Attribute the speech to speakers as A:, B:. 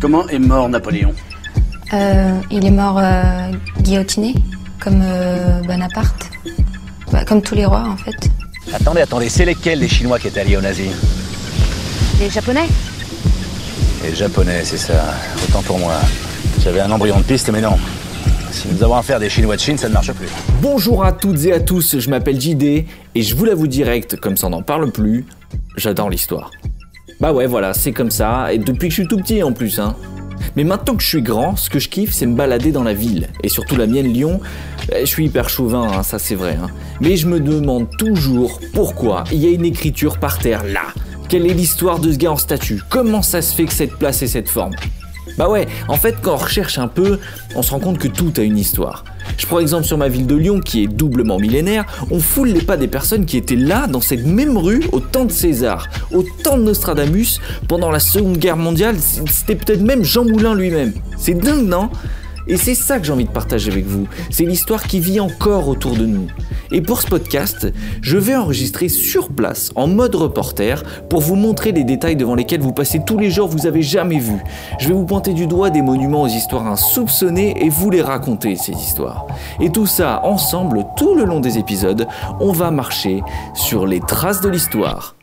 A: Comment est mort Napoléon
B: Euh, il est mort euh, guillotiné, comme euh, Bonaparte. Bah, comme tous les rois, en fait.
C: Attendez, attendez, c'est lesquels les Chinois qui étaient alliés aux nazis
D: Les Japonais
C: Les Japonais, c'est ça. Autant pour moi. J'avais un embryon de piste, mais non. Si nous avons affaire des Chinois de Chine, ça ne marche plus.
E: Bonjour à toutes et à tous, je m'appelle JD et je vous l'avoue direct, comme ça on n'en parle plus, j'adore l'histoire. Bah ouais, voilà, c'est comme ça, et depuis que je suis tout petit en plus, hein. Mais maintenant que je suis grand, ce que je kiffe, c'est me balader dans la ville. Et surtout la mienne, Lyon. Eh, Je suis hyper chauvin, hein, ça c'est vrai. hein. Mais je me demande toujours pourquoi il y a une écriture par terre là. Quelle est l'histoire de ce gars en statue? Comment ça se fait que cette place ait cette forme? Bah ouais, en fait, quand on recherche un peu, on se rend compte que tout a une histoire. Je prends exemple sur ma ville de Lyon, qui est doublement millénaire, on foule les pas des personnes qui étaient là, dans cette même rue, au temps de César, au temps de Nostradamus, pendant la Seconde Guerre mondiale, c'était peut-être même Jean Moulin lui-même. C'est dingue, non? Et c'est ça que j'ai envie de partager avec vous. C'est l'histoire qui vit encore autour de nous. Et pour ce podcast, je vais enregistrer sur place, en mode reporter, pour vous montrer les détails devant lesquels vous passez tous les jours vous avez jamais vu. Je vais vous pointer du doigt des monuments aux histoires insoupçonnées et vous les raconter, ces histoires. Et tout ça, ensemble, tout le long des épisodes, on va marcher sur les traces de l'histoire.